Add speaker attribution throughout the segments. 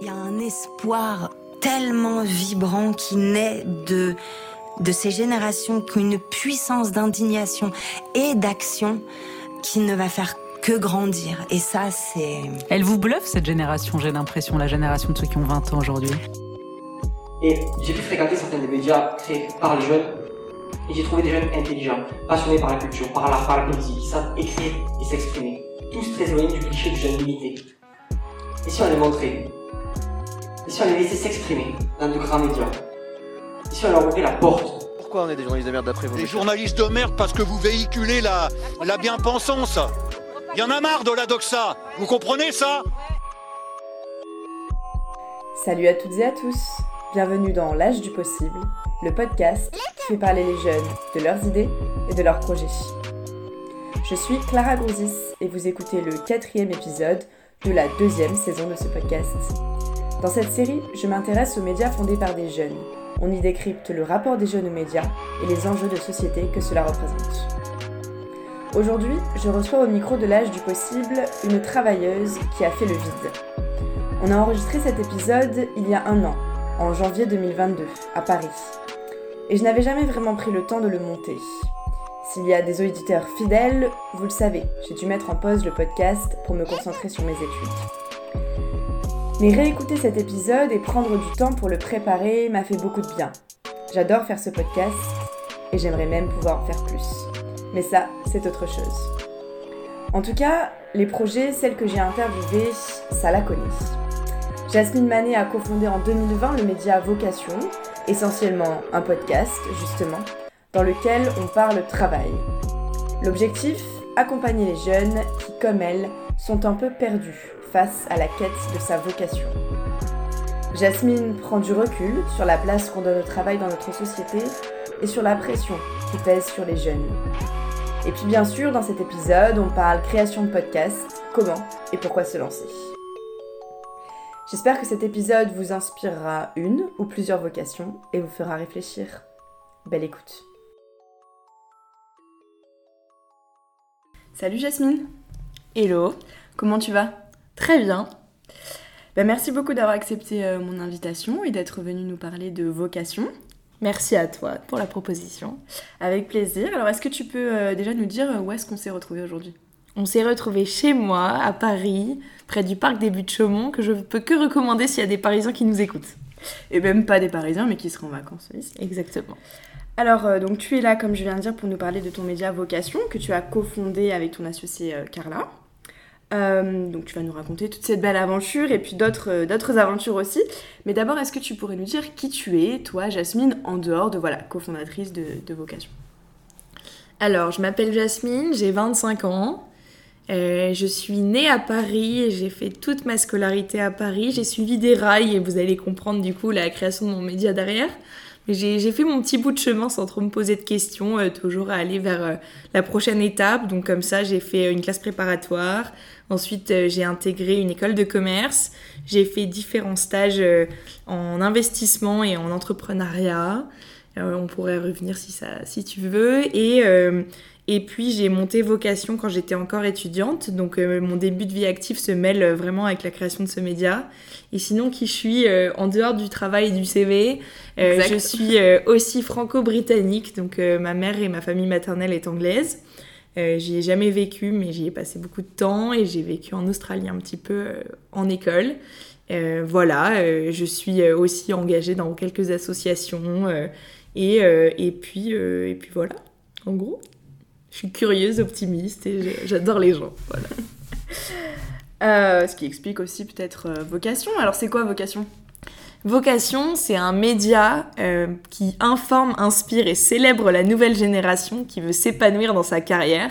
Speaker 1: Il y a un espoir tellement vibrant qui naît de, de ces générations qui une puissance d'indignation et d'action qui ne va faire que grandir. Et ça, c'est...
Speaker 2: Elle vous bluffe, cette génération, j'ai l'impression, la génération de ceux qui ont 20 ans aujourd'hui.
Speaker 3: Et j'ai pu fréquenter certains des médias créés par les jeunes. Et j'ai trouvé des jeunes intelligents, passionnés par la culture, par l'art, par la poésie, qui savent écrire et s'exprimer. Tous très éloignés du cliché du jeune limité. Et si on les montrait Et si on les laissait s'exprimer dans de grands médias Et si on leur ouvrait la porte
Speaker 4: Pourquoi on est des journalistes de merde d'après vous
Speaker 5: Des journalistes de merde parce que vous véhiculez la, la bien-pensance. Il y en a marre de la doxa. Vous comprenez ça?
Speaker 6: Salut à toutes et à tous. Bienvenue dans L'âge du possible, le podcast qui fait parler les jeunes de leurs idées et de leurs projets. Je suis Clara Grouzis et vous écoutez le quatrième épisode de la deuxième saison de ce podcast. Dans cette série, je m'intéresse aux médias fondés par des jeunes. On y décrypte le rapport des jeunes aux médias et les enjeux de société que cela représente. Aujourd'hui, je reçois au micro de l'âge du possible une travailleuse qui a fait le vide. On a enregistré cet épisode il y a un an, en janvier 2022, à Paris. Et je n'avais jamais vraiment pris le temps de le monter. S'il y a des auditeurs fidèles, vous le savez, j'ai dû mettre en pause le podcast pour me concentrer sur mes études. Mais réécouter cet épisode et prendre du temps pour le préparer m'a fait beaucoup de bien. J'adore faire ce podcast et j'aimerais même pouvoir en faire plus. Mais ça, c'est autre chose. En tout cas, les projets, celles que j'ai interviewées, ça la connaît. Jasmine Manet a cofondé en 2020 le média Vocation, essentiellement un podcast, justement, dans lequel on parle travail. L'objectif Accompagner les jeunes qui, comme elle, sont un peu perdus face à la quête de sa vocation. Jasmine prend du recul sur la place qu'on donne au travail dans notre société et sur la pression qui pèse sur les jeunes. Et puis bien sûr, dans cet épisode, on parle création de podcast, comment et pourquoi se lancer. J'espère que cet épisode vous inspirera une ou plusieurs vocations et vous fera réfléchir. Belle écoute. Salut Jasmine.
Speaker 7: Hello,
Speaker 6: Comment tu vas?
Speaker 7: Très bien.
Speaker 6: Ben, Merci beaucoup d'avoir accepté euh, mon invitation et d'être venu nous parler de vocation.
Speaker 7: Merci à toi pour la proposition.
Speaker 6: Avec plaisir. Alors est-ce que tu peux euh, déjà nous dire où est-ce qu'on s'est retrouvé aujourd'hui?
Speaker 7: On s'est retrouvés chez moi, à Paris, près du parc des Buttes de Chaumont, que je peux que recommander s'il y a des Parisiens qui nous écoutent.
Speaker 6: Et même pas des Parisiens, mais qui seront en vacances ici.
Speaker 7: Exactement.
Speaker 6: Alors, euh, donc tu es là, comme je viens de dire, pour nous parler de ton média Vocation, que tu as cofondé avec ton associée euh, Carla. Euh, donc tu vas nous raconter toute cette belle aventure et puis d'autres euh, d'autres aventures aussi. Mais d'abord, est-ce que tu pourrais nous dire qui tu es, toi, Jasmine, en dehors de, voilà, cofondatrice de, Vocation?
Speaker 7: Alors, je m'appelle Jasmine, j'ai 25 ans. Euh, je suis née à Paris j'ai fait toute ma scolarité à Paris. J'ai suivi des rails et vous allez comprendre du coup la création de mon média derrière. J'ai fait mon petit bout de chemin sans trop me poser de questions, euh, toujours à aller vers euh, la prochaine étape. Donc comme ça, j'ai fait une classe préparatoire. Ensuite, euh, j'ai intégré une école de commerce. J'ai fait différents stages euh, en investissement et en entrepreneuriat. Euh, on pourrait revenir si, ça, si tu veux. Et, euh, et puis, j'ai monté Vocation quand j'étais encore étudiante. Donc, euh, mon début de vie active se mêle euh, vraiment avec la création de ce média. Et sinon, qui je suis euh, en dehors du travail et du CV euh. Je suis aussi franco-britannique. Donc, ma mère et ma famille maternelle est anglaise. J'y ai jamais vécu, mais j'y ai passé beaucoup de temps et j'ai vécu en Australie un petit peu en école. Voilà, je suis aussi engagée dans quelques associations et, et, puis, et puis voilà, en gros. Je suis curieuse, optimiste et j'adore les gens. Voilà.
Speaker 6: Euh, Ce qui explique aussi peut-être euh, Vocation. Alors c'est quoi Vocation?
Speaker 7: Vocation, c'est un média euh, qui informe, inspire et célèbre la nouvelle génération qui veut s'épanouir dans sa carrière.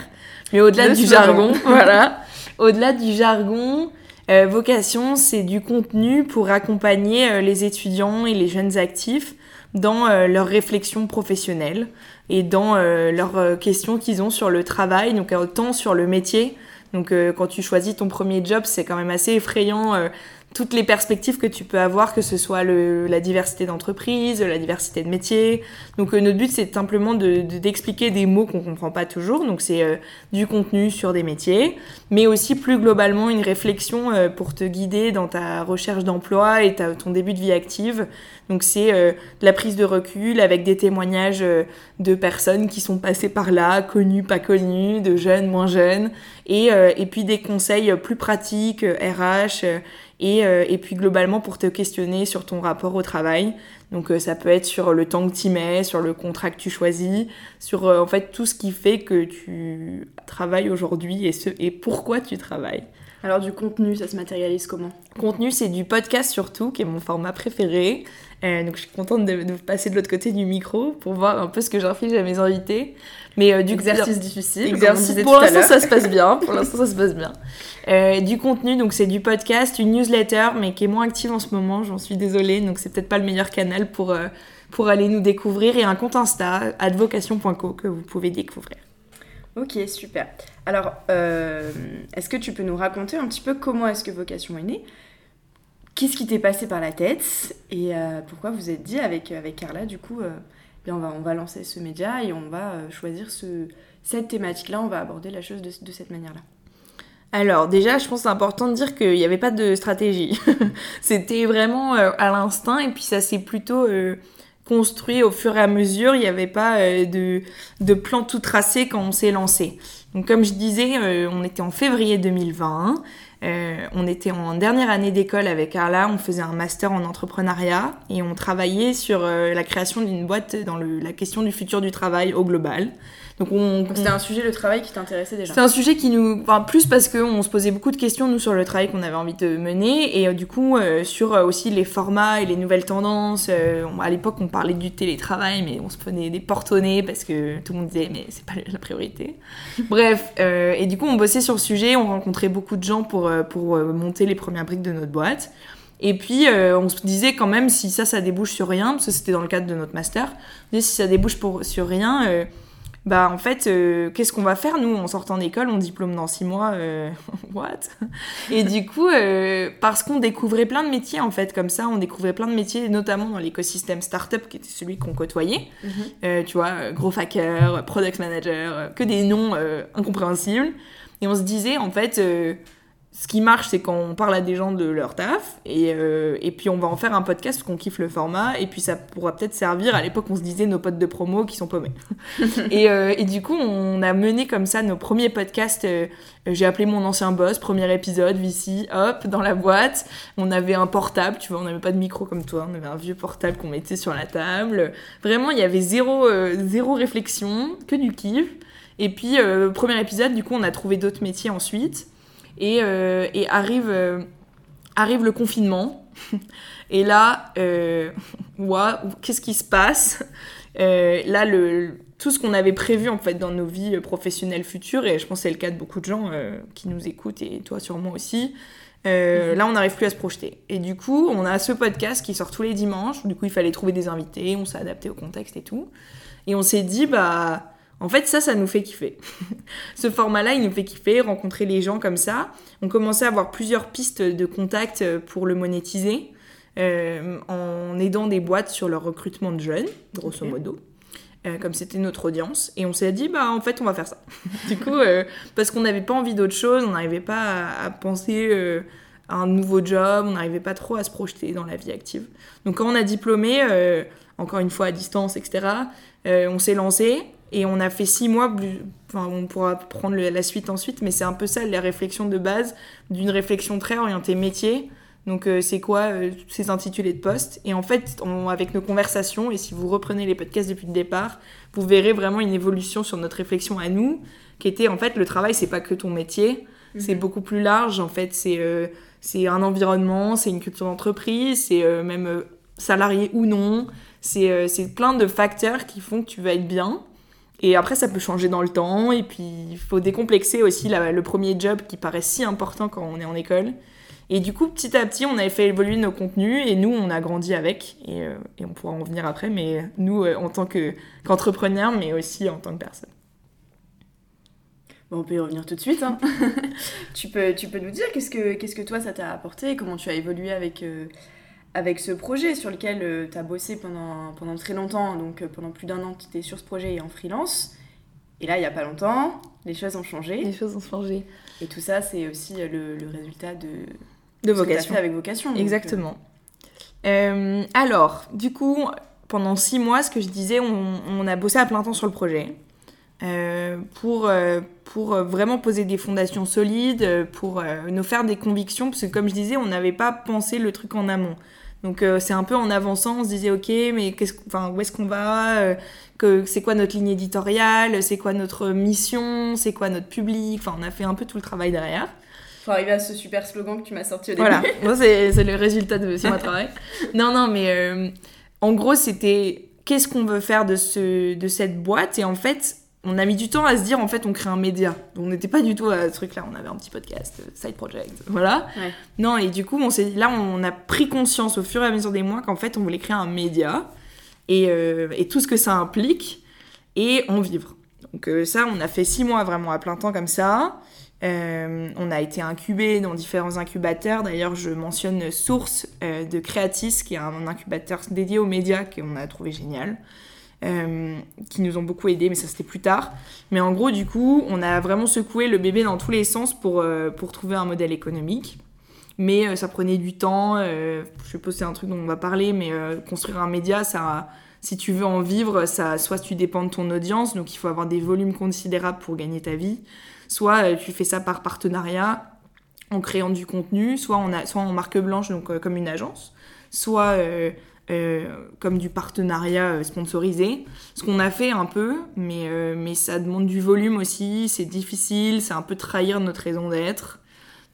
Speaker 7: Mais au-delà du jargon, voilà. Au-delà du jargon, Vocation, c'est du contenu pour accompagner les étudiants et les jeunes actifs dans leurs réflexions professionnelles et dans euh, leurs euh, questions qu'ils ont sur le travail, donc autant sur le métier. Donc euh, quand tu choisis ton premier job, c'est quand même assez effrayant euh, toutes les perspectives que tu peux avoir, que ce soit le, la diversité d'entreprise, la diversité de métiers. Donc euh, notre but c'est simplement de, d'expliquer des mots qu'on comprend pas toujours. Donc c'est euh, du contenu sur des métiers, mais aussi plus globalement une réflexion euh, pour te guider dans ta recherche d'emploi et ta, ton début de vie active. Donc c'est de la prise de recul avec des témoignages de personnes qui sont passées par là, connues, pas connues, de jeunes, moins jeunes, et, et puis des conseils plus pratiques, RH et, euh, et, puis globalement pour te questionner sur ton rapport au travail. Donc euh, ça peut être sur le temps que tu mets, sur le contrat que tu choisis, sur euh, en fait tout ce qui fait que tu travailles aujourd'hui et, ce, et pourquoi tu travailles.
Speaker 6: Alors du contenu, ça se matérialise comment?
Speaker 7: Contenu, c'est du podcast surtout, qui est mon format préféré. Euh, donc je suis contente de, de, passer de l'autre côté du micro pour voir un peu ce que j'inflige à mes invités.
Speaker 6: Mais euh, du exercice difficile.
Speaker 7: Exercice, pour l'instant ça se passe bien. Pour l'instant ça se passe bien. Euh, du contenu, donc c'est du podcast, une newsletter, mais qui est moins active en ce moment. J'en suis désolée, donc c'est peut-être pas le meilleur canal pour euh, pour aller nous découvrir et un compte Insta advocation.co que vous pouvez découvrir.
Speaker 6: Ok, super. Alors, euh, est-ce que tu peux nous raconter un petit peu comment est-ce que Vocation est née? Qu'est-ce qui t'est passé par la tête Et euh, pourquoi vous êtes dit avec, avec Carla, du coup, euh, bien on, va, on va lancer ce média et on va euh, choisir ce, cette thématique-là, on va aborder la chose de, cette manière-là
Speaker 7: alors déjà, je pense que c'est important de dire qu'il n'y avait pas de stratégie. C'était vraiment euh, à l'instinct et puis ça s'est plutôt euh, construit au fur et à mesure. Il n'y avait pas euh, de, de plan tout tracé quand on s'est lancé. Donc comme je disais, euh, on était en février 2020. Euh, on était en dernière année d'école avec Carla, on faisait un master en entrepreneuriat et on travaillait sur euh, la création d'une boîte dans le, la question du futur du travail au global.
Speaker 6: Donc, on, Donc c'était un sujet, le travail, qui t'intéressait déjà
Speaker 7: C'est un sujet qui nous... Enfin, plus parce qu'on se posait beaucoup de questions, nous, sur le travail qu'on avait envie de mener, et euh, du coup, euh, sur euh, aussi les formats et les nouvelles tendances. On- à l'époque, on parlait du télétravail, mais on se prenait des portes au nez parce que tout le monde disait, mais c'est pas la priorité. Bref, et du coup, on bossait sur le sujet, on rencontrait beaucoup de gens pour, pour monter les premières briques de notre boîte. Et puis, euh, on se disait quand même, si ça, ça débouche sur rien, parce que c'était dans le cadre de notre master, on disait, si ça débouche pour, sur rien, euh, bah en fait, euh, qu'est-ce qu'on va faire nous en sortant d'école On diplôme dans six mois, euh, what? Et du coup, euh, parce qu'on découvrait plein de métiers en fait, comme ça, on découvrait plein de métiers, notamment dans l'écosystème startup qui était celui qu'on côtoyait.
Speaker 6: Mhm.
Speaker 7: Tu vois, gros hacker, product manager, que des noms incompréhensibles. Et on se disait en fait, ce qui marche, c'est quand on parle à des gens de leur taf, et, euh, et puis on va en faire un podcast parce qu'on kiffe le format, et puis ça pourra peut-être servir. À l'époque, on se disait nos potes de promo qui sont paumés. et, euh, et du coup, on a mené comme ça nos premiers podcasts. euh, J'ai appelé mon ancien boss, premier épisode, Vici, hop, dans la boîte. On avait un portable, tu vois, on n'avait pas de micro comme toi, on avait un vieux portable qu'on mettait sur la table. Vraiment, il y avait zéro, zéro réflexion, que du kiff. Et puis, premier épisode, du coup, on a trouvé d'autres métiers ensuite. Et, euh, et arrive, euh, arrive le confinement. Et là, euh, qu'est-ce qui se passe? Euh, Là, le, tout ce qu'on avait prévu en fait dans nos vies professionnelles futures, et je pense que c'est le cas de beaucoup de gens qui nous écoutent, et toi sûrement aussi, euh, là on n'arrive plus à se projeter. Et du coup, on a ce podcast qui sort tous les dimanches, du coup il fallait trouver des invités, on s'est adapté au contexte et tout. Et on s'est dit, bah, en fait, ça, ça nous fait kiffer. Ce format-là, il nous fait kiffer, rencontrer les gens comme ça. On commençait à avoir plusieurs pistes de contact euh, pour le monétiser, euh, en aidant des boîtes sur leur recrutement de jeunes, grosso modo. Euh, comme c'était notre audience. Et on s'est dit, bah, en fait, on va faire ça. du coup, euh, parce qu'on n'avait pas envie d'autre chose, on n'arrivait pas à, à penser à un nouveau job, on n'arrivait pas trop à se projeter dans la vie active. Donc, quand on a diplômé, encore une fois à distance, etc., on s'est lancé et on a fait six mois. Enfin, on pourra prendre la suite ensuite, mais c'est un peu ça la réflexion de base d'une réflexion très orientée métier. Donc, euh, c'est quoi euh, ces intitulés de poste? Et en fait, on- avec nos conversations, et si vous reprenez les podcasts depuis le départ, vous verrez vraiment une évolution sur notre réflexion à nous, qui était en fait le travail, c'est pas que ton métier, c'est
Speaker 6: Mhm.
Speaker 7: beaucoup plus large. En fait, c'est euh, c'est un environnement, c'est une culture d'entreprise, c'est euh, même salarié ou non. C'est c'est plein de facteurs qui font que tu vas être bien. Et après, ça peut changer dans le temps. Et puis, il faut décomplexer aussi le premier job qui paraît si important quand on est en école. Et du coup, petit à petit, on avait fait évoluer nos contenus et nous, on a grandi avec. Et, euh, on pourra en venir après, mais nous, euh, en tant que- qu'entrepreneurs, mais aussi en tant que personne.
Speaker 6: On peut y revenir tout de suite. hein. tu, peux, tu peux nous dire qu'est-ce que, que toi ça t'a apporté, comment tu as évolué avec, euh, avec ce projet sur lequel tu as bossé pendant, pendant très longtemps, donc euh, pendant plus d'un an tu étais sur ce projet et en freelance. Et là, il n'y a pas longtemps, les choses ont changé.
Speaker 7: Les choses ont changé.
Speaker 6: Et tout ça, c'est aussi euh, le, le résultat de,
Speaker 7: De
Speaker 6: ce que t'as
Speaker 7: vocation.
Speaker 6: fait avec vocation. donc,
Speaker 7: Exactement. Euh, alors, du coup, pendant six mois, ce que je disais, on, on a bossé à plein temps sur le projet euh, pour, euh, pour euh, vraiment poser des fondations solides, euh, pour euh, nous faire des convictions, parce que comme je disais, on n'avait pas pensé le truc en amont. Donc euh, c'est un peu en avançant, on se disait ok, mais qu'est-ce, que- enfin, où est-ce qu'on va euh, que, C'est quoi notre ligne éditoriale C'est quoi notre mission C'est quoi notre public Enfin, on a fait un peu tout le travail derrière.
Speaker 6: Faut arriver à ce super slogan que tu m'as sorti au début.
Speaker 7: Voilà, Moi, c'est c'est le résultat de ce travail. Non, non, mais euh, en gros, c'était qu'est-ce qu'on veut faire de, ce, de cette boîte? Et en fait, on a mis du temps à se dire, en fait, on crée un média. On n'était pas du tout à ce truc-là. On avait un petit podcast, euh, side project, voilà.
Speaker 6: Ouais.
Speaker 7: Non, et du coup, on s'est là, on a pris conscience au fur et à mesure des mois qu'en fait, on voulait créer un média et, euh, et tout ce que ça implique et en vivre. Donc euh, ça, on a fait six mois vraiment à plein temps comme ça. Euh, on a été incubé dans différents incubateurs. D'ailleurs, je mentionne Source de Creatis, qui est un incubateur dédié aux médias qu'on a trouvé génial, qui nous ont beaucoup aidés, mais ça c'était plus tard. Mais en gros, du coup, on a vraiment secoué le bébé dans tous les sens pour, euh, pour trouver un modèle économique. Mais euh, ça prenait du temps. euh, je suppose c'est un truc dont on va parler, mais euh, construire un média, ça, si tu veux en vivre, ça, soit tu dépends de ton audience, donc il faut avoir des volumes considérables pour gagner ta vie, soit euh, tu fais ça par partenariat en créant du contenu, soit soit en marque blanche, donc euh, comme une agence, soit euh, euh, comme du partenariat euh, sponsorisé. Ce qu'on a fait un peu, mais, euh, mais ça demande du volume aussi, c'est difficile, c'est un peu trahir notre raison d'être.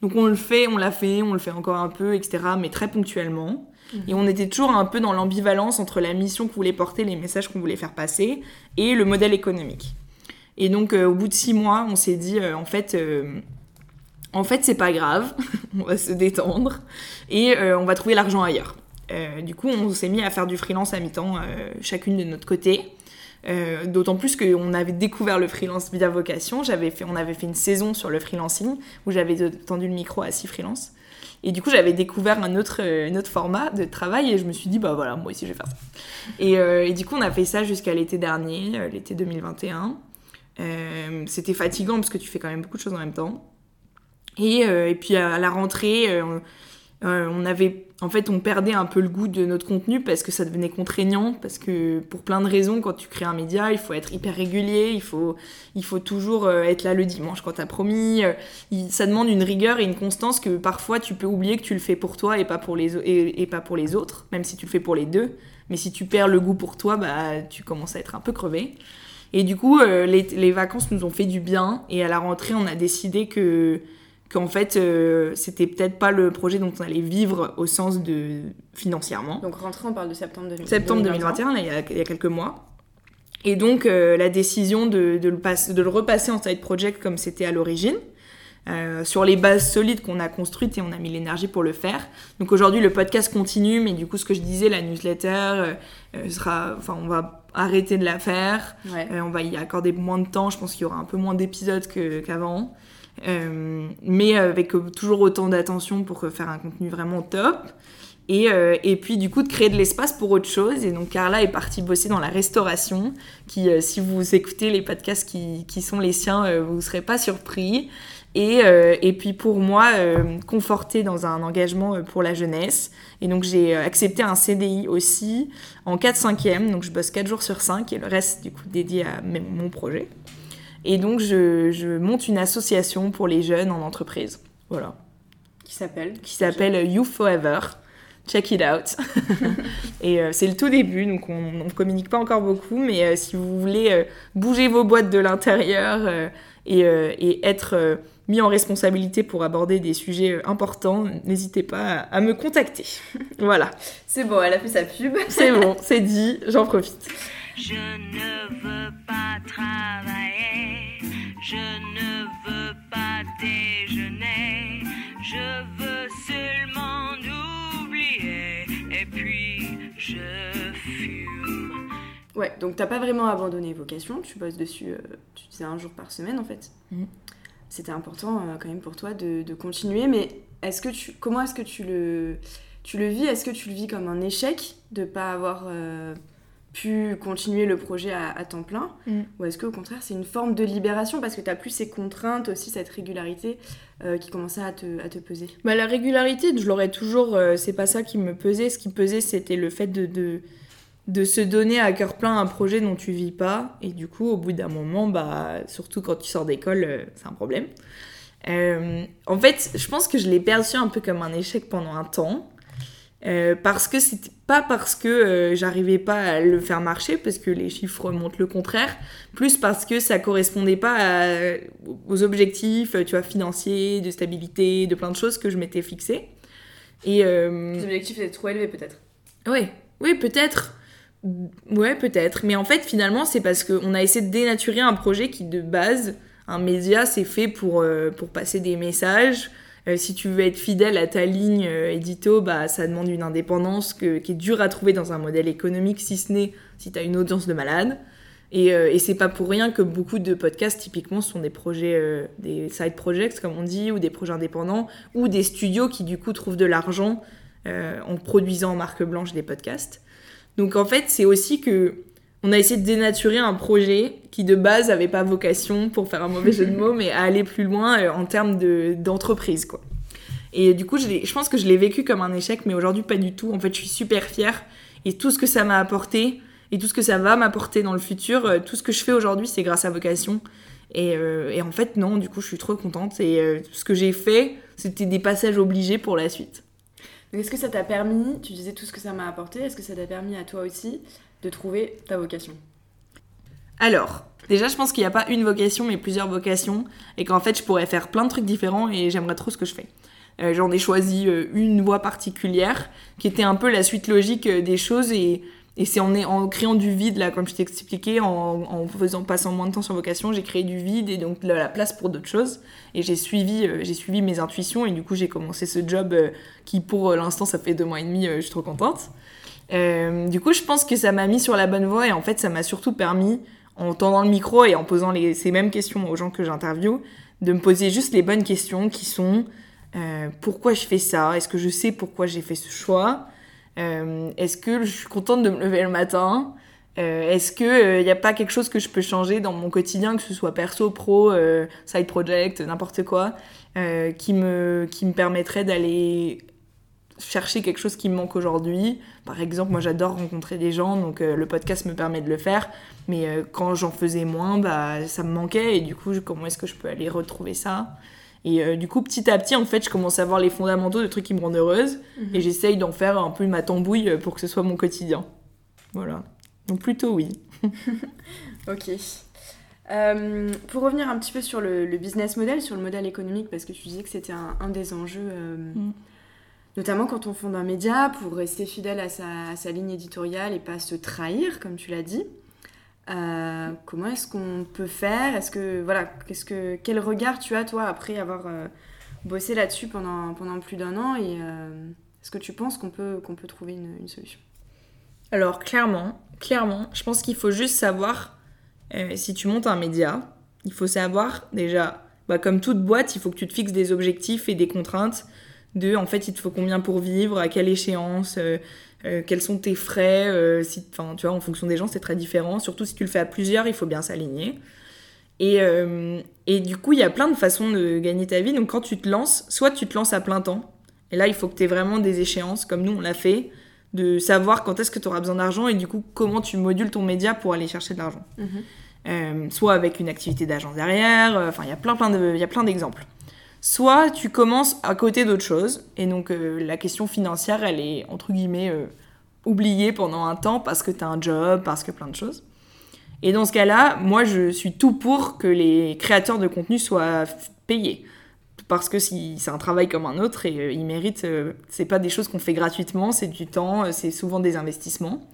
Speaker 7: Donc on le fait, on l'a fait, on le fait encore un peu, etc., mais très ponctuellement. Et on était toujours un peu dans l'ambivalence entre la mission qu'on voulait porter, les messages qu'on voulait faire passer, et le modèle économique. Et donc, euh, au bout de six mois, on s'est dit, euh, en fait, euh, en fait, c'est pas grave, on va se détendre, et euh, on va trouver l'argent ailleurs. Euh, du coup, on s'est mis à faire du freelance à mi-temps, euh, chacune de notre côté. Euh, D'autant plus qu'on avait découvert le freelance via vocation. Fait, on avait fait une saison sur le freelancing où j'avais tendu le micro à six freelances. Et du coup, j'avais découvert un autre, format de travail et je me suis dit, bah voilà, moi aussi je vais faire ça. Et, du coup, on a fait ça jusqu'à l'été dernier, l'été 2021. Euh, C'était fatigant parce que tu fais quand même beaucoup de choses en même temps. Et puis à la rentrée, euh, on- avait, en fait, on perdait un peu le goût de notre contenu parce que ça devenait contraignant, parce que pour plein de raisons, quand tu crées un média, il faut être hyper régulier, il faut, il faut toujours euh, être là le dimanche quand t'as promis. euh, ça demande une rigueur et une constance que parfois tu peux oublier que tu le fais pour toi et pas pour les, et, et pas pour les autres, même si tu le fais pour les deux. Mais si tu perds le goût pour toi, bah, tu commences à être un peu crevé. Et du coup, les vacances nous ont fait du bien. Et à la rentrée, on a décidé que qu'en fait, euh, c'était peut-être pas le projet dont on allait vivre au sens de financièrement.
Speaker 6: Donc rentrée, on parle de septembre 2021.
Speaker 7: Septembre 2021, là, il y a, il y a quelques mois. Et donc, euh, la décision de, de le passe- de le repasser en side project comme c'était à l'origine, euh, sur les bases solides qu'on a construites et on a mis l'énergie pour le faire. Donc aujourd'hui, le podcast continue, mais du coup, ce que je disais, la newsletter, sera, enfin, on va arrêter de la faire.
Speaker 6: Ouais.
Speaker 7: On va y accorder moins de temps. Je pense qu'il y aura un peu moins d'épisodes qu'avant. Mais avec euh, toujours autant d'attention pour euh, faire un contenu vraiment top. Et, euh, puis du coup de créer de l'espace pour autre chose. Et donc Carla est partie bosser dans la restauration, qui euh, si vous écoutez les podcasts qui, sont les siens, euh, vous ne serez pas surpris. Et, euh, puis pour moi, euh, conforter dans un engagement euh, pour la jeunesse. Et donc j'ai euh, accepté un CDI aussi en 4-5e, donc je bosse 4 jours sur 5 et le reste du coup dédié à mon projet. Et donc je, je monte une association pour les jeunes en entreprise. Voilà
Speaker 6: Qui s'appelle
Speaker 7: qui s'appelle Youth Forever. Check it out. et euh, c'est le tout début, donc on ne communique pas encore beaucoup, mais euh, si vous voulez euh, bouger vos boîtes de l'intérieur euh, et, euh, et être euh, mis en responsabilité pour aborder des sujets euh, importants, n'hésitez pas à, à me contacter. voilà,
Speaker 6: C'est bon, elle a fait sa pub.
Speaker 7: c'est bon, c'est dit, j'en profite.
Speaker 8: Je ne veux pas travailler, je ne veux pas déjeuner, je veux seulement oublier et puis je fume.
Speaker 6: Ouais, donc t'as pas vraiment abandonné vocation, tu bosses dessus, euh, tu disais un jour par semaine en fait.
Speaker 9: Mhm.
Speaker 6: C'était important euh, quand même pour toi de, de continuer, mais est-ce que tu, comment est-ce que tu le, tu le vis? Est-ce que tu le vis comme un échec de pas avoir euh, pu continuer le projet à, à temps plein
Speaker 9: Mhm.
Speaker 6: Ou est-ce qu'au contraire c'est une forme de libération parce que t'as plus ces contraintes, aussi cette régularité euh, qui commençait à te, à te peser?
Speaker 7: Bah, la régularité, je l'aurais toujours. euh, c'est pas ça qui me pesait. Ce qui pesait, c'était le fait de, de, de se donner à cœur plein un projet dont tu vis pas. Et du coup, au bout d'un moment, bah, surtout quand tu sors d'école, euh, c'est un problème. En fait, je pense que je l'ai perçu un peu comme un échec pendant un temps. Euh, parce que c'était pas parce que euh, j'arrivais pas à le faire marcher, parce que les chiffres montrent le contraire, plus parce que ça correspondait pas à- aux objectifs, tu vois, financiers, de stabilité, de plein de choses que je m'étais fixé. Et euh,
Speaker 6: Les objectifs étaient trop élevés peut-être.
Speaker 7: ouais, oui, peut-être. Ouais, peut-être. Mais en fait, finalement, c'est parce qu'on a essayé de dénaturer un projet qui, de base, un média, c'est fait pour, pour passer des messages. Euh, si tu veux être fidèle à ta ligne euh, édito, bah, ça demande une indépendance qui est dure à trouver dans un modèle économique, si ce n'est si tu as une audience de malade. Et, euh, et c'est pas pour rien que beaucoup de podcasts, typiquement, sont des projets, euh, des side projects, comme on dit, ou des projets indépendants, ou des studios qui, du coup, trouvent de l'argent euh, en produisant en marque blanche des podcasts. Donc, en fait, c'est aussi que on a essayé de dénaturer un projet qui, de base, avait pas vocation, pour faire un mauvais jeu de mots, mais à aller plus loin euh, en termes de- d'entreprise, quoi. Et du coup, je, pense que je l'ai vécu comme un échec, mais aujourd'hui, pas du tout. En fait, je suis super fière. Et tout ce que ça m'a apporté, et tout ce que ça va m'apporter dans le futur, euh, tout ce que je fais aujourd'hui, c'est grâce à vocation. Et, euh, et en fait, non, du coup, je suis trop contente. Et euh, ce que j'ai fait, c'était des passages obligés pour la suite.
Speaker 6: Est-ce que ça t'a permis, tu disais tout ce que ça m'a apporté, est-ce que ça t'a permis à toi aussi de trouver ta vocation
Speaker 7: Alors, déjà, je pense qu'il n'y a pas une vocation, mais plusieurs vocations, et qu'en fait, je pourrais faire plein de trucs différents, et j'aimerais trop ce que je fais. Euh, J'en ai choisi euh, une voie particulière, qui était un peu la suite logique euh, des choses, et, c'est en, créant du vide, là, comme je t'ai expliqué, en, faisant, passant moins de temps sur vocation, j'ai créé du vide, et donc de la place pour d'autres choses, et j'ai suivi, j'ai suivi mes intuitions, et du coup, j'ai commencé ce job qui, pour l'instant, ça fait deux mois et demi, je suis trop contente. Euh, du coup, je pense que ça m'a mis sur la bonne voie, et en fait, ça m'a surtout permis en tendant le micro et en posant ces mêmes questions aux gens que j'interviewe, de me poser juste les bonnes questions qui sont euh, pourquoi je fais ça? Est-ce que je sais pourquoi j'ai fait ce choix? Euh, Est-ce que je suis contente de me lever le matin? Est-ce qu'il n'y a pas quelque chose que je peux changer dans mon quotidien, que ce soit perso, pro, side project, n'importe quoi, qui me permettrait d'aller chercher quelque chose qui me manque aujourd'hui. Par exemple, moi j'adore rencontrer des gens, donc euh, le podcast me permet de le faire. Mais euh, quand j'en faisais moins, bah, ça me manquait. Et du coup, je- comment est-ce que je peux aller retrouver ça? Et euh, du coup, petit à petit, en fait, je commence à voir les fondamentaux de trucs qui me rendent heureuse. Et j'essaye d'en faire un peu ma tambouille pour que ce soit mon quotidien. Voilà. Donc plutôt oui.
Speaker 6: Ok. Euh, pour revenir un petit peu sur le, le business model, sur le modèle économique, parce que tu disais que c'était un, un des enjeux, euh,
Speaker 7: Mm.
Speaker 6: Notamment quand on fonde un média, pour rester fidèle à sa, ligne éditoriale et pas se trahir, comme tu l'as dit. Euh, comment est-ce qu'on peut faire? Est-ce que voilà, qu'est-ce que quel regard tu as toi après avoir euh, bossé là-dessus pendant pendant plus d'un an? Et euh, est-ce que tu penses qu'on peut qu'on peut trouver une, solution?
Speaker 7: Alors clairement, clairement, je pense qu'il faut juste savoir si tu montes un média, il faut savoir déjà, bah, comme toute boîte, il faut que tu te fixes des objectifs et des contraintes de, en fait, il te faut combien pour vivre, à quelle échéance, euh, euh, quels sont tes frais, euh, si, tu vois, en fonction des gens, c'est très différent. Surtout si tu le fais à plusieurs, il faut bien s'aligner. Et, et du coup, il y a plein de façons de gagner ta vie. Donc quand tu te lances, soit tu te lances à plein temps, et là, il faut que tu aies vraiment des échéances, comme nous, on l'a fait, de savoir quand est-ce que tu auras besoin d'argent et du coup comment tu modules ton média pour aller chercher de l'argent. Euh, soit avec une activité d'agence derrière, enfin il y a plein plein de, Soit tu commences à côté d'autres choses et donc euh, la question financière elle est entre guillemets euh, oubliée pendant un temps parce que tu as un job, parce que plein de choses. Et dans ce cas-là, moi je suis tout pour que les créateurs de contenu soient payés. Parce que si c'est un travail comme un autre et euh, ils méritent c'est pas des choses qu'on fait gratuitement c'est du temps c'est souvent des investissements.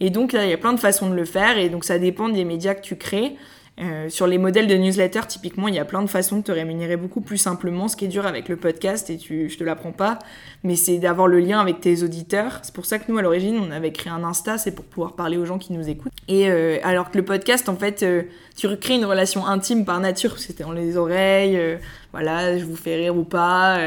Speaker 7: Et donc il y a plein de façons de le faire et donc ça dépend des médias que tu crées Euh, sur les modèles de newsletter, typiquement, il y a plein de façons de te rémunérer beaucoup plus simplement. Ce qui est dur avec le podcast, et tu, je te l'apprends pas, mais c'est d'avoir le lien avec tes auditeurs. C'est pour ça que nous, à l'origine, on avait créé un Insta, c'est pour pouvoir parler aux gens qui nous écoutent. Et euh, alors que le podcast, en fait, euh, tu recrées une relation intime par nature. C'était dans les oreilles, voilà, je vous fais rire ou pas.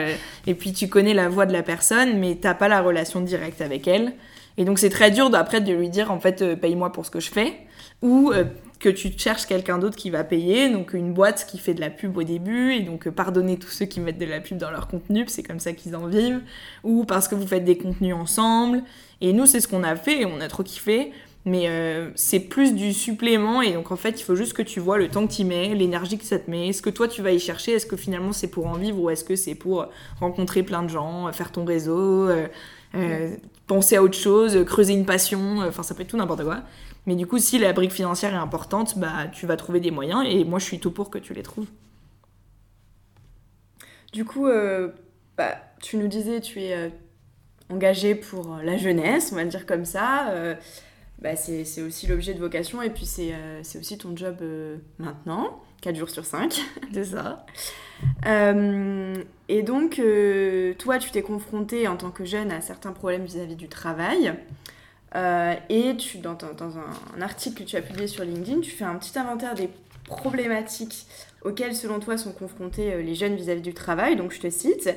Speaker 7: et puis tu connais la voix de la personne, mais t'as pas la relation directe avec elle. Et donc c'est très dur d'après de lui dire, en fait, paye-moi pour ce que je fais. Ou que tu cherches quelqu'un d'autre qui va payer, donc une boîte qui fait de la pub au début, et donc euh, pardonner tous ceux qui mettent de la pub dans leur contenu, c'est comme ça qu'ils en vivent, ou parce que vous faites des contenus ensemble. Et nous, c'est ce qu'on a fait, on a trop kiffé, mais euh, c'est plus du supplément, et donc en fait, il faut juste que tu vois le temps que tu mets, l'énergie que ça te met, est-ce que toi tu vas y chercher, est-ce que finalement c'est pour en vivre, ou est-ce que c'est pour rencontrer plein de gens, euh, faire ton réseau, penser à autre chose, creuser une passion, enfin ça peut être tout n'importe quoi. Mais du coup, si la brique financière est importante, bah tu vas trouver des moyens et moi je suis tout pour que tu les trouves.
Speaker 6: Du coup, euh, bah, tu nous disais, tu es euh, engagé pour euh, la jeunesse, on va le dire comme ça. euh, bah, c'est aussi l'objet de vocation et puis c'est aussi ton job maintenant, 4 jours sur 5.
Speaker 7: C'est ça.
Speaker 6: Et donc, toi, tu t'es confronté en tant que jeune à certains problèmes vis-à-vis du travail. Euh, et tu, dans, un, article que tu as publié sur LinkedIn, tu fais un petit inventaire des problématiques auxquelles, selon toi, sont confrontés euh, les jeunes vis-à-vis du travail. Donc, je te cite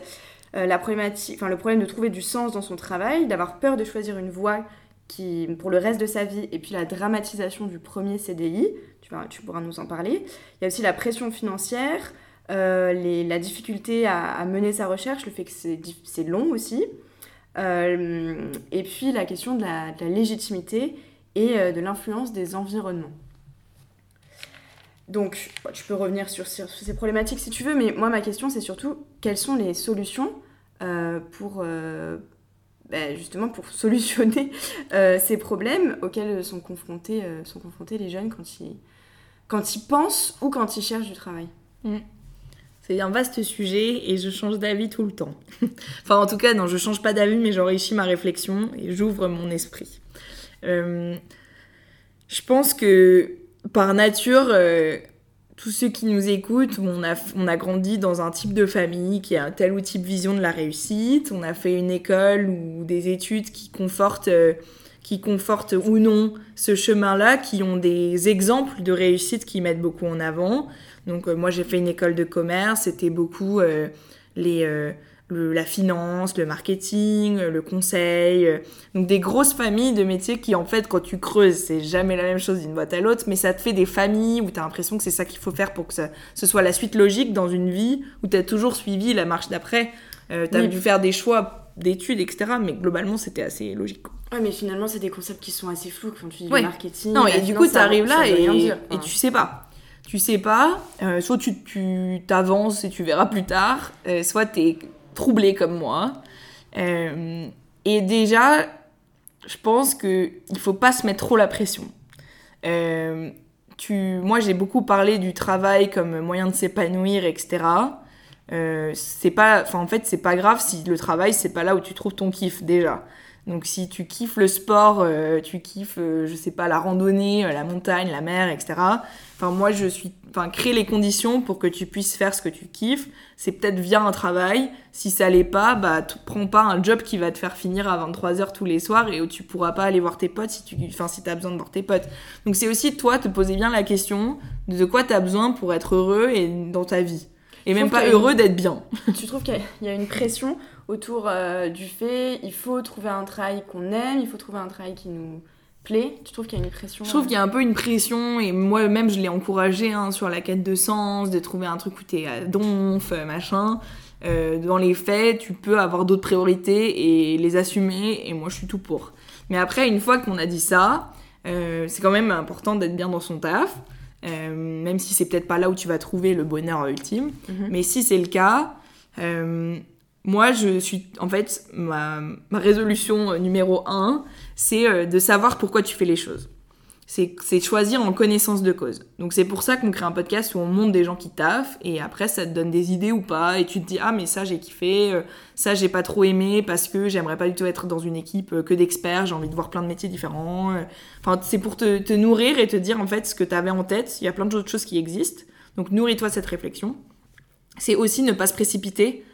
Speaker 6: euh, la problématique, enfin, le problème de trouver du sens dans son travail, d'avoir peur de choisir une voie qui, pour le reste de sa vie, et puis la dramatisation du premier CDI. Tu, pourras nous en parler. Il y a aussi la pression financière. La difficulté à, mener sa recherche, le fait que c'est long aussi, Euh, et puis la question de la, légitimité et euh, de l'influence des environnements. Donc, tu peux revenir sur, ces problématiques si tu veux, mais moi ma question c'est surtout quelles sont les solutions euh, pour ben, justement pour solutionner ces problèmes auxquels sont confrontés, sont confrontés les jeunes quand ils, quand ils pensent ou quand ils cherchent du travail?
Speaker 7: C'est un vaste sujet et je change d'avis tout le temps. enfin, en tout cas, non, je change pas d'avis, mais j'enrichis ma réflexion et j'ouvre mon esprit. Euh, je pense que par nature, euh, tous ceux qui nous écoutent, on a, on a grandi dans un type de famille qui a un tel ou type vision de la réussite. On a fait une école ou des études qui confortent, euh, qui confortent ou non ce chemin-là, qui ont des exemples de réussite qui mettent beaucoup en avant. Donc euh, moi j'ai fait une école de commerce, c'était beaucoup euh, les, euh, le- la finance, le marketing, le conseil. euh, donc des grosses familles de métiers qui en fait quand tu creuses c'est jamais la même chose d'une boîte à l'autre, mais ça te fait des familles où tu as l'impression que c'est ça qu'il faut faire pour que ça, ce soit la suite logique dans une vie où tu as toujours suivi la marche d'après. Euh, tu as
Speaker 6: Oui.
Speaker 7: dû faire des choix d'études, etc. Mais globalement c'était assez logique.
Speaker 6: Ouais, mais finalement, c'est des concepts qui sont assez flous quand tu dis
Speaker 7: Ouais.
Speaker 6: le marketing.
Speaker 7: Non, et du coup, t'arrives
Speaker 6: ça
Speaker 7: là et, et tu sais pas. Tu sais pas, euh, soit tu tu t'avances et tu verras plus tard, euh, soit t'es troublé comme moi. Euh, et déjà, je pense que il faut pas se mettre trop la pression. Tu, moi, j'ai beaucoup parlé du travail comme moyen de s'épanouir, etc. C'est pas, en fait, c'est pas grave si le travail, c'est pas là où tu trouves ton kiff déjà. Donc, si tu kiffes le sport, euh, tu kiffes, euh, je sais pas, la randonnée, euh, la montagne, la mer, etc. Enfin, moi, je suis, enfin, créer les conditions pour que tu puisses faire ce que tu kiffes. C'est peut-être via un travail. Si ça l'est pas, bah, prends pas un job qui va te faire finir à 23h tous les soirs et où tu pourras pas aller voir tes potes si tu, enfin, si t'as besoin de voir tes potes. Donc, c'est aussi toi te poser bien la question de quoi t'as besoin pour être heureux et dans ta vie. Et
Speaker 6: Je
Speaker 7: même pas
Speaker 6: une-
Speaker 7: heureux d'être bien.
Speaker 6: Tu trouves qu'il y a une pression autour euh, du fait il faut trouver un travail qu'on aime, il faut trouver un travail qui nous plaît Tu trouves qu'il y a une pression
Speaker 7: Je trouve qu'il y a un peu une pression, et moi-même je l'ai encouragé hein, sur la quête de sens, de trouver un truc où t'es à donf, euh, machin. Euh, dans les faits, tu peux avoir d'autres priorités et les assumer, et moi je suis tout pour. Mais après, une fois qu'on a dit ça, euh, c'est quand même important d'être bien dans son taf, euh, même si c'est peut-être pas là où tu vas trouver le bonheur ultime.
Speaker 6: Mhm.
Speaker 7: Mais si c'est le cas, euh, moi je suis. En fait, ma, résolution euh, numéro un, c'est euh, de savoir pourquoi tu fais les choses. c'est choisir en connaissance de cause. Donc c'est pour ça qu'on crée un podcast où on montre des gens qui taffent et après ça te donne des idées ou pas et tu te dis ah mais ça j'ai kiffé, euh, ça j'ai pas trop aimé parce que j'aimerais pas du tout être dans une équipe que d'experts, j'ai envie de voir plein de métiers différents. Enfin c'est pour te, te nourrir et te dire en fait ce que tu avais en tête, il y a plein d'autres choses qui existent. Donc nourris-toi cette réflexion. C'est aussi ne pas se précipiter.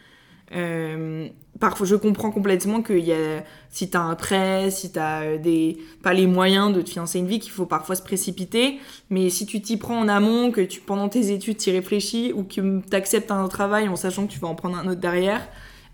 Speaker 7: Euh, parfois, je comprends complètement que y a, si t'as un prêt, si t'as euh, des, pas les moyens de te financer une vie, qu'il faut parfois se précipiter. Mais si tu t'y prends en amont, que tu, pendant tes études, t'y réfléchis, ou que t'acceptes un travail en sachant que tu vas en prendre un autre derrière,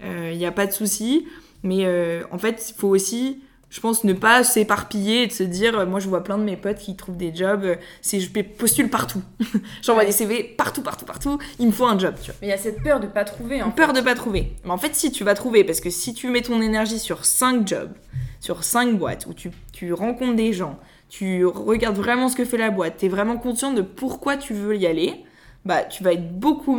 Speaker 7: il n'y a pas de souci. Mais euh, en fait, il faut aussi, je pense, ne pas s'éparpiller et de se dire, euh, moi je vois plein de mes potes qui trouvent des jobs, euh, c'est je postule partout. J'envoie des CV partout, partout, partout, il me faut un job, tu vois.
Speaker 6: Mais il y a cette peur de pas trouver. En
Speaker 7: Peur de pas trouver. Mais en fait, si tu vas trouver, parce que si tu mets ton énergie sur 5 jobs, sur 5 boîtes, où tu, tu rencontres des gens, tu regardes vraiment ce que fait la boîte, tu es vraiment conscient de pourquoi tu veux y aller, bah tu vas être beaucoup,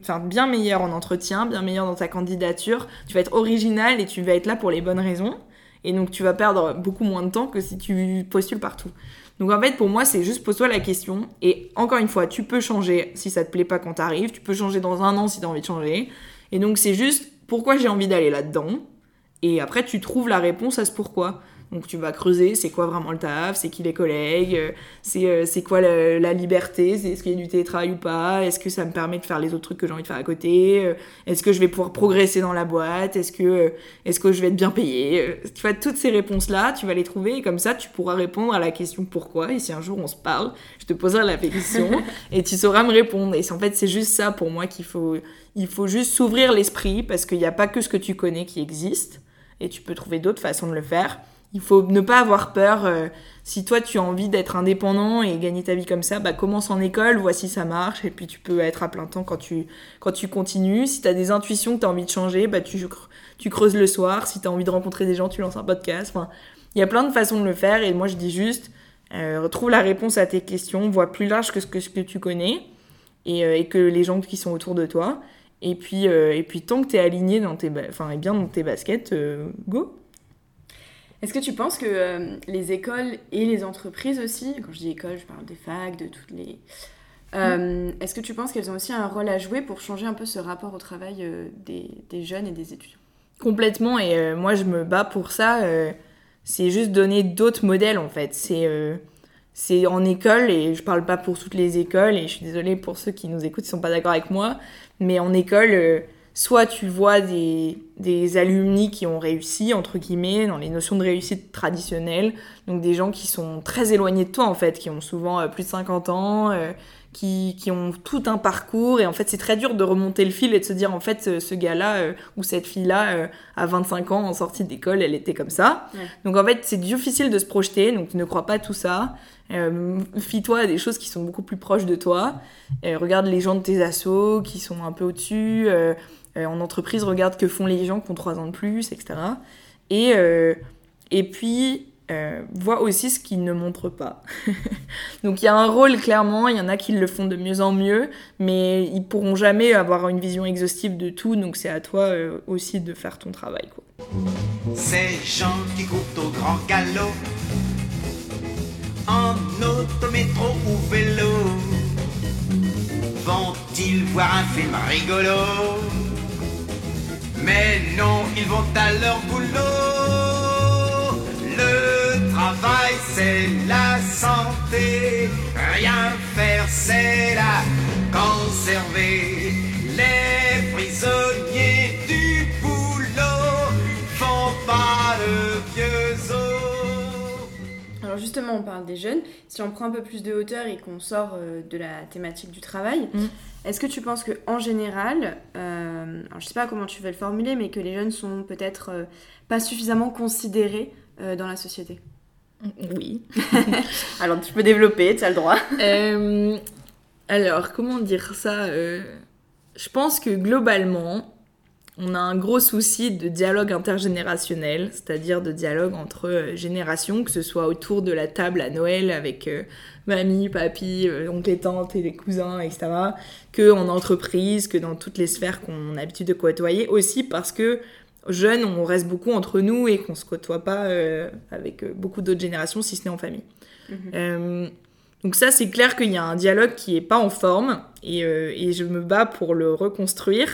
Speaker 7: enfin bien meilleur en entretien, bien meilleur dans ta candidature, tu vas être original et tu vas être là pour les bonnes raisons. Et donc tu vas perdre beaucoup moins de temps que si tu postules partout. Donc en fait pour moi c'est juste pose-toi la question et encore une fois tu peux changer si ça te plaît pas quand t'arrives, tu peux changer dans un an si t'as envie de changer. Et donc c'est juste pourquoi j'ai envie d'aller là-dedans et après tu trouves la réponse à ce pourquoi. Donc tu vas creuser, c'est quoi vraiment le taf, c'est qui les collègues, euh, c'est euh, c'est quoi la, la liberté, c'est est-ce qu'il y a du télétravail ou pas, est-ce que ça me permet de faire les autres trucs que j'ai envie de faire à côté, euh, est-ce que je vais pouvoir progresser dans la boîte, est-ce que, est que je vais être bien payé. Tu vois, toutes ces réponses-là, tu vas les trouver et comme ça tu pourras répondre à la question pourquoi. Et si un jour on se parle, je te poserai la question et tu sauras me répondre. Et en fait c'est juste ça pour moi qu'il faut, il faut juste s'ouvrir l'esprit parce qu'il n'y a pas que ce que tu connais qui existe et tu peux trouver d'autres façons de le faire. Il faut ne pas avoir peur. euh, si toi tu as envie d'être indépendant et gagner ta vie comme ça, bah commence en école, vois si ça marche, et puis tu peux être à plein temps quand tu, quand tu continues. Si tu as des intuitions que tu as envie de changer, bah tu, tu creuses le soir. Si tu as envie de rencontrer des gens, tu lances un podcast. Enfin, il y a plein de façons de le faire, et moi je dis juste, euh, retrouve la réponse à tes questions, vois plus large que ce que, ce que tu connais, et, euh, et que les gens qui sont autour de toi. Et puis, euh, et puis tant que tu es aligné dans tes, enfin, et bien dans tes baskets, euh, go.
Speaker 6: Est-ce que tu penses que euh, les écoles et les entreprises aussi, quand je dis école, je parle des facs, de toutes les. Euh, Est-ce que tu penses qu'elles ont aussi un rôle à jouer pour changer un peu ce rapport au travail euh, des, des jeunes et des étudiants?
Speaker 7: Complètement, et moi je me bats pour ça. c'est juste donner d'autres modèles en fait. C'est c'est en école, et je parle pas pour toutes les écoles, et je suis désolée pour ceux qui nous écoutent qui sont pas d'accord avec moi, mais en école, soit tu vois des, des alumni qui ont réussi, entre guillemets, dans les notions de réussite traditionnelles, donc des gens qui sont très éloignés de toi en fait, qui ont souvent euh, plus de 50 ans, euh, qui, qui ont tout un parcours et en fait c'est très dur de remonter le fil et de se dire en fait ce, ce gars-là euh, ou cette fille-là euh, à 25 ans en sortie d'école elle était comme ça.
Speaker 6: Ouais.
Speaker 7: Donc en fait c'est difficile de se projeter donc ne crois pas tout ça. Euh, Fie-toi à des choses qui sont beaucoup plus proches de toi. Euh, regarde les gens de tes assos qui sont un peu au-dessus. Euh, euh, en entreprise regarde que font les gens qui ont 3 ans de plus etc. Et, euh, et puis euh, vois aussi ce qu'ils ne montrent pas. Donc il y a un rôle clairement, il y en a qui le font de mieux en mieux, mais ils pourront jamais avoir une vision exhaustive de tout, donc c'est à toi euh, aussi de faire ton travail.
Speaker 10: Ces gens qui courent au grand galop En ou vélo Vont-ils voir un film rigolo? Mais non, ils vont à leur boulot. Le travail c'est la santé. Rien faire c'est la conserver. Les prisonniers du boulot font pas de vieux os.
Speaker 6: Alors justement, on parle des jeunes. Si on prend un peu plus de hauteur et qu'on sort euh, de la thématique du travail,
Speaker 7: Mm.
Speaker 6: est-ce que tu penses que en général, euh, alors je sais pas comment tu vas le formuler, mais que les jeunes sont peut-être euh, pas suffisamment considérés dans la société?
Speaker 7: Oui.
Speaker 6: Alors tu peux développer, tu as le droit.
Speaker 7: Alors, comment dire ça Je pense que globalement, on a un gros souci de dialogue intergénérationnel, c'est-à-dire de dialogue entre euh, générations, que ce soit autour de la table à Noël avec euh, mamie, papy, euh, oncle et tante et les cousins, etc., que en entreprise, que dans toutes les sphères qu'on a l'habitude de côtoyer, aussi parce que jeunes, on reste beaucoup entre nous et qu'on se côtoie pas euh, avec beaucoup d'autres générations, si ce n'est en famille.
Speaker 11: Mhm.
Speaker 7: Donc ça, c'est clair qu'il y a un dialogue qui est pas en forme et, et je me bats pour le reconstruire.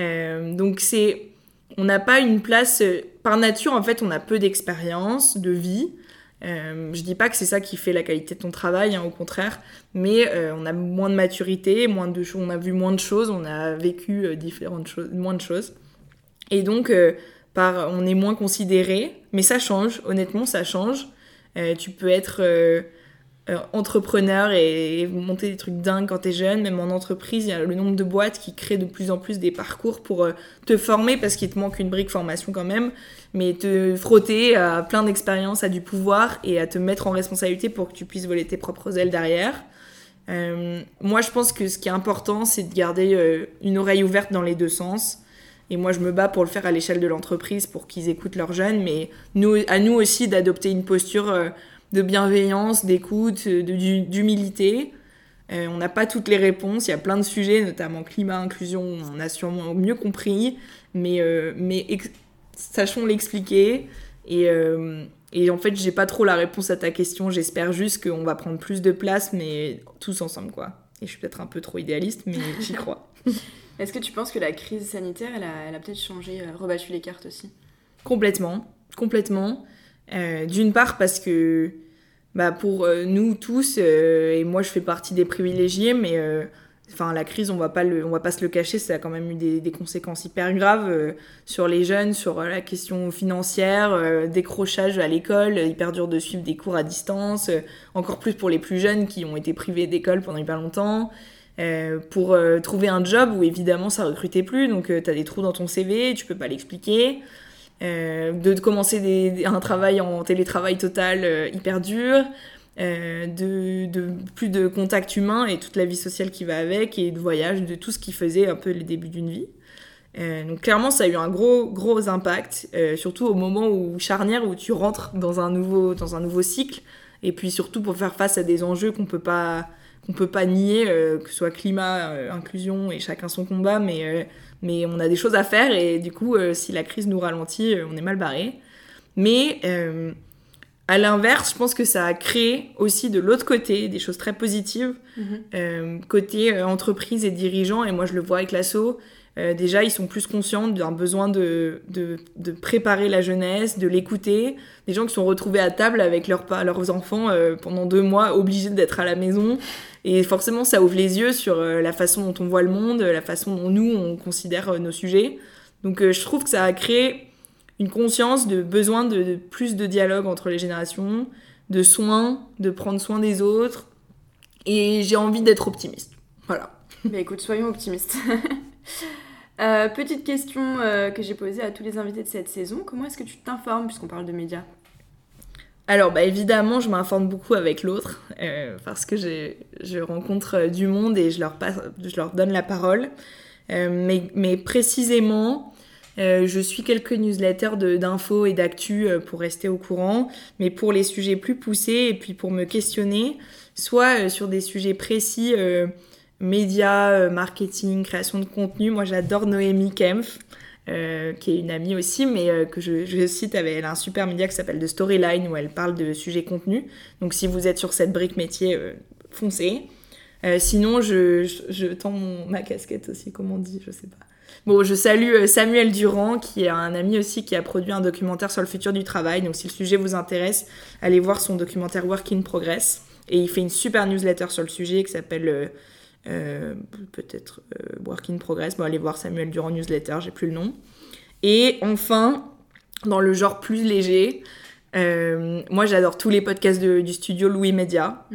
Speaker 7: Euh, donc c'est, on n'a pas une place euh, par nature. En fait, on a peu d'expérience, de vie. Euh, je dis pas que c'est ça qui fait la qualité de ton travail, hein, au contraire, mais euh, on a moins de maturité, moins de on a vu moins de choses, on a vécu différentes choses, moins de choses, et donc par, on est moins considéré. Mais ça change, honnêtement, ça change. Tu peux être euh, entrepreneur et, et monter des trucs dingues quand t'es jeune. Même en entreprise, il y a le nombre de boîtes qui créent de plus en plus des parcours pour euh, te former parce qu'il te manque une brique formation quand même, mais te frotter à plein d'expériences, à du pouvoir et à te mettre en responsabilité pour que tu puisses voler tes propres ailes derrière. Euh, moi, je pense que ce qui est important, c'est de garder euh, une oreille ouverte dans les deux sens. Et moi, je me bats pour le faire à l'échelle de l'entreprise pour qu'ils écoutent leurs jeunes, mais nous, à nous aussi d'adopter une posture euh, de bienveillance, d'écoute, du- d'humilité. Euh, on n'a pas toutes les réponses, il y a plein de sujets, notamment climat, inclusion, on a sûrement mieux compris, mais, euh, mais sachons l'expliquer. Et, euh, et en fait, j'ai pas trop la réponse à ta question, j'espère juste qu'on va prendre plus de place, mais tous ensemble, quoi. Et je suis peut-être un peu trop idéaliste, mais j'y crois.
Speaker 11: Est-ce que tu penses que la crise sanitaire, elle a, a peut-être changé, euh, rebattu les cartes aussi?
Speaker 7: Complètement, complètement. Euh, D'une part parce que bah, pour euh, nous tous, euh, et moi je fais partie des privilégiés, mais enfin la crise, on va pas le, on va pas se le cacher, ça a quand même eu des, conséquences hyper graves sur les jeunes, sur la question financière, décrochage à l'école, hyper dur de suivre des cours à distance, encore plus pour les plus jeunes qui ont été privés d'école pendant hyper longtemps. Pour trouver un job où évidemment ça recrutait plus, donc tu t'as des trous dans ton CV, tu peux pas l'expliquer. Euh, de, commencer un travail en télétravail total euh, hyper dur, euh, de, plus de contact humain et toute la vie sociale qui va avec, et de voyage, de tout ce qui faisait un peu le début d'une vie. Donc clairement, ça a eu un gros, gros impact, surtout au moment où charnière où tu rentres dans un nouveau, dans un nouveau cycle, et puis surtout pour faire face à des enjeux qu'on peut pas, qu'on peut pas nier, euh, que ce soit climat, euh, inclusion et chacun son combat, mais euh, mais on a des choses à faire et du coup, si la crise nous ralentit, on est mal barré. Mais à l'inverse, je pense que ça a créé aussi de l'autre côté des choses très positives, euh, côté entreprise et dirigeants. Et moi, je le vois avec l'assaut. Déjà, ils sont plus conscients d'un besoin de, de, de préparer la jeunesse, de l'écouter. Des gens qui sont retrouvés à table avec leurs, pa- leurs enfants pendant deux mois, obligés d'être à la maison. Et forcément, ça ouvre les yeux sur euh, la façon dont on voit le monde, la façon dont nous, on considère euh, nos sujets. Donc euh, je trouve que ça a créé une conscience de besoin de, plus de dialogue entre les générations, de soins, de prendre soin des autres. Et j'ai envie d'être optimiste. Voilà.
Speaker 11: Bah écoute, soyons optimistes. Petite question que j'ai posée à tous les invités de cette saison. Comment est-ce que tu t'informes puisqu'on parle de médias?
Speaker 7: Alors, bah, évidemment, je m'informe beaucoup avec l'autre euh, parce que je rencontre euh, du monde et je leur, donne la parole. Euh, mais, précisément, je suis quelques newsletters d'infos et d'actu pour rester au courant, mais pour les sujets plus poussés et puis pour me questionner, soit sur des sujets précis, médias, marketing, création de contenu. Moi, j'adore Noémie Kempf. Euh, qui est une amie aussi, mais euh, que je, cite, elle a un super média qui s'appelle The Storyline, où elle parle de sujets contenus. Donc si vous êtes sur cette brique métier, euh, foncez. Sinon, je, tends ma casquette aussi, comme on dit, je sais pas. Bon, je salue Samuel Durand, qui est un ami aussi qui a produit un documentaire sur le futur du travail. Donc si le sujet vous intéresse, allez voir son documentaire Work in Progress. Et il fait une super newsletter sur le sujet qui s'appelle euh, peut-être euh, Work in Progress. Bon, allez voir Samuel Durand newsletter, j'ai plus le nom. Et enfin, dans le genre plus léger, euh, moi j'adore tous les podcasts de- du studio Louis Média,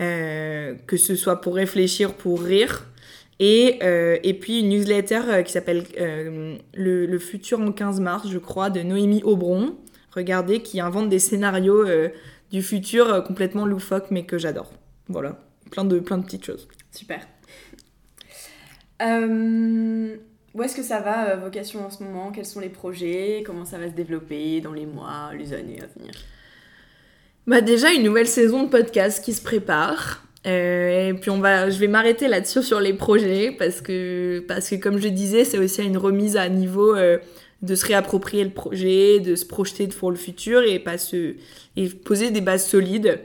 Speaker 7: euh, que ce soit pour réfléchir, pour rire. Et, et puis une newsletter qui s'appelle le, le futur en 15 mars, je crois, de Noémie Aubron. Regardez, qui invente des scénarios du futur complètement loufoques, mais que j'adore. Voilà, plein de, plein de petites choses.
Speaker 11: Super. Euh, où est-ce que ça va, euh, Vocation, en ce moment? Quels sont les projets? Comment ça va se développer dans les mois, les années à venir?
Speaker 7: Bah déjà une nouvelle saison de podcast qui se prépare. Euh, et puis on va, je vais m'arrêter là-dessus sur les projets parce que parce que comme je disais, c'est aussi une remise à niveau de se réapproprier le projet, de se projeter pour le futur et pas se et poser des bases solides.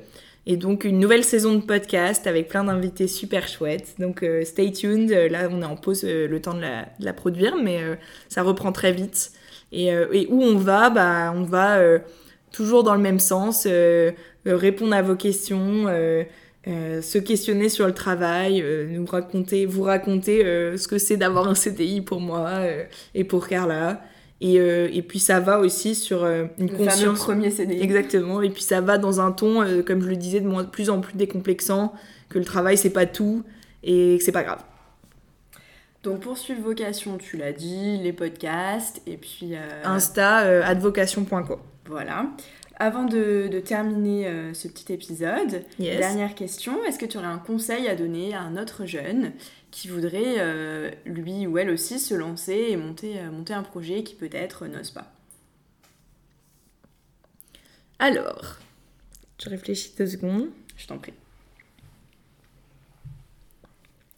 Speaker 7: Et donc une nouvelle saison de podcast avec plein d'invités super chouettes. Donc euh, stay tuned. Euh, Là, on est en pause euh, le temps de la, produire, mais ça reprend très vite. Et, où on va? Bah, On va toujours dans le même sens, répondre à vos questions, se questionner sur le travail, nous raconter, vous raconter ce que c'est d'avoir un CDI pour moi et pour Carla. Et, euh, et puis ça va aussi sur euh, une
Speaker 6: Le
Speaker 7: conscience.
Speaker 6: premier CDI.
Speaker 7: Exactement. Et puis ça va dans un ton, euh, comme je le disais, de plus en plus décomplexant, que le travail c'est pas tout et que c'est pas grave.
Speaker 6: Donc pour suivre vocation, tu l'as dit, les podcasts, et puis...
Speaker 7: Insta, advocation.co.
Speaker 6: Voilà. Avant de, de terminer ce petit épisode,
Speaker 7: Yes.
Speaker 6: dernière question, est-ce que tu aurais un conseil à donner à un autre jeune qui voudrait, euh, lui ou elle aussi, se lancer et monter, euh, monter un projet qui peut-être n'ose pas
Speaker 7: Alors, je réfléchis deux secondes.
Speaker 6: Je t'en prie.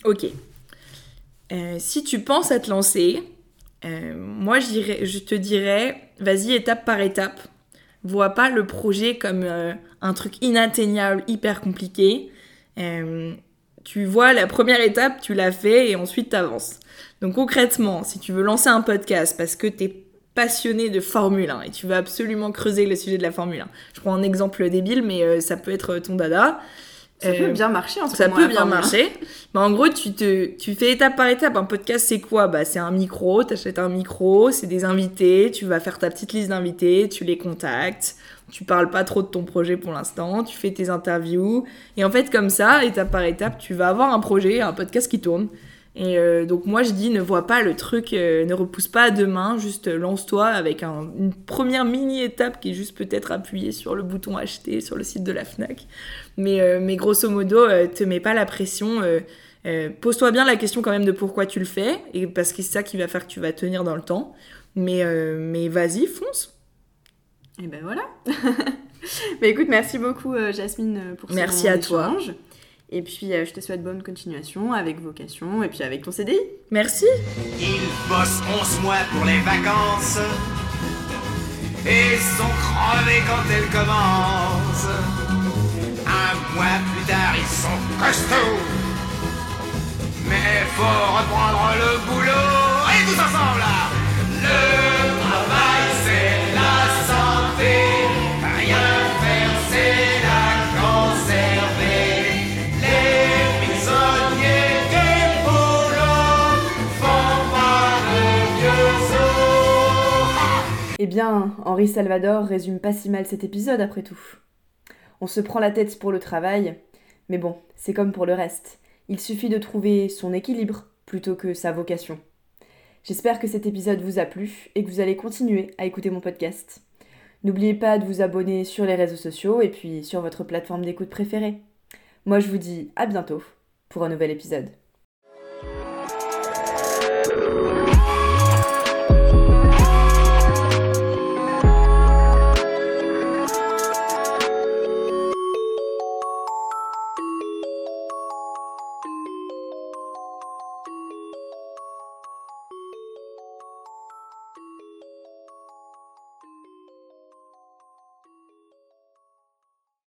Speaker 7: Ok. Euh, si tu penses à te lancer, euh, moi je, te dirais, vas-y étape par étape. Vois pas le projet comme euh, un truc inatteignable, hyper compliqué. Euh, tu vois la première étape, tu l'as fait et ensuite t'avances. Donc concrètement, si tu veux lancer un podcast parce que t'es passionné de Formule 1 et tu veux absolument creuser le sujet de la Formule 1, je prends un exemple débile, mais euh, ça peut être ton dada.
Speaker 6: Ça
Speaker 7: Euh,
Speaker 6: peut bien marcher en ce
Speaker 7: ça
Speaker 6: moment,
Speaker 7: peut bien
Speaker 6: Formule 1.
Speaker 7: marcher. Mais en gros, tu, te, tu fais étape par étape. Un podcast, c'est quoi? Bah, C'est un micro, t'achètes un micro, c'est des invités, tu vas faire ta petite liste d'invités, tu les contactes, tu parles pas trop de ton projet pour l'instant, tu fais tes interviews. Et en fait, comme ça, étape par étape, tu vas avoir un projet, un podcast qui tourne. Et euh, donc moi je dis ne vois pas le truc, euh, ne repousse pas à demain, juste euh, lance-toi avec un- une première mini étape qui est juste peut-être appuyer sur le bouton acheter sur le site de la Fnac. Mais, mais grosso modo, te mets pas la pression. Pose-toi bien la question quand même de pourquoi tu le fais, et parce que c'est ça qui va faire que tu vas tenir dans le temps. Mais, mais vas-y, fonce.
Speaker 6: Et ben voilà. bah écoute, merci beaucoup euh, Jasmine pour ce
Speaker 7: Merci à toi.
Speaker 6: d'échange. Et puis euh, je te souhaite bonne continuation avec vocation et puis avec ton CDI.
Speaker 7: Merci.
Speaker 10: Ils bossent 11 mois pour les vacances et sont crevés quand elles commencent. Un mois plus tard, ils sont costauds.
Speaker 6: Eh bien, Henri Salvador résume pas si mal cet épisode après tout. On se prend la tête pour le travail, mais bon, c'est comme pour le reste. Il suffit de trouver son équilibre plutôt que sa vocation. J'espère que cet épisode vous a plu et que vous allez continuer à écouter mon podcast. N'oubliez pas de vous abonner sur les réseaux sociaux et puis sur votre plateforme d'écoute préférée. Moi je vous dis à bientôt pour un nouvel épisode.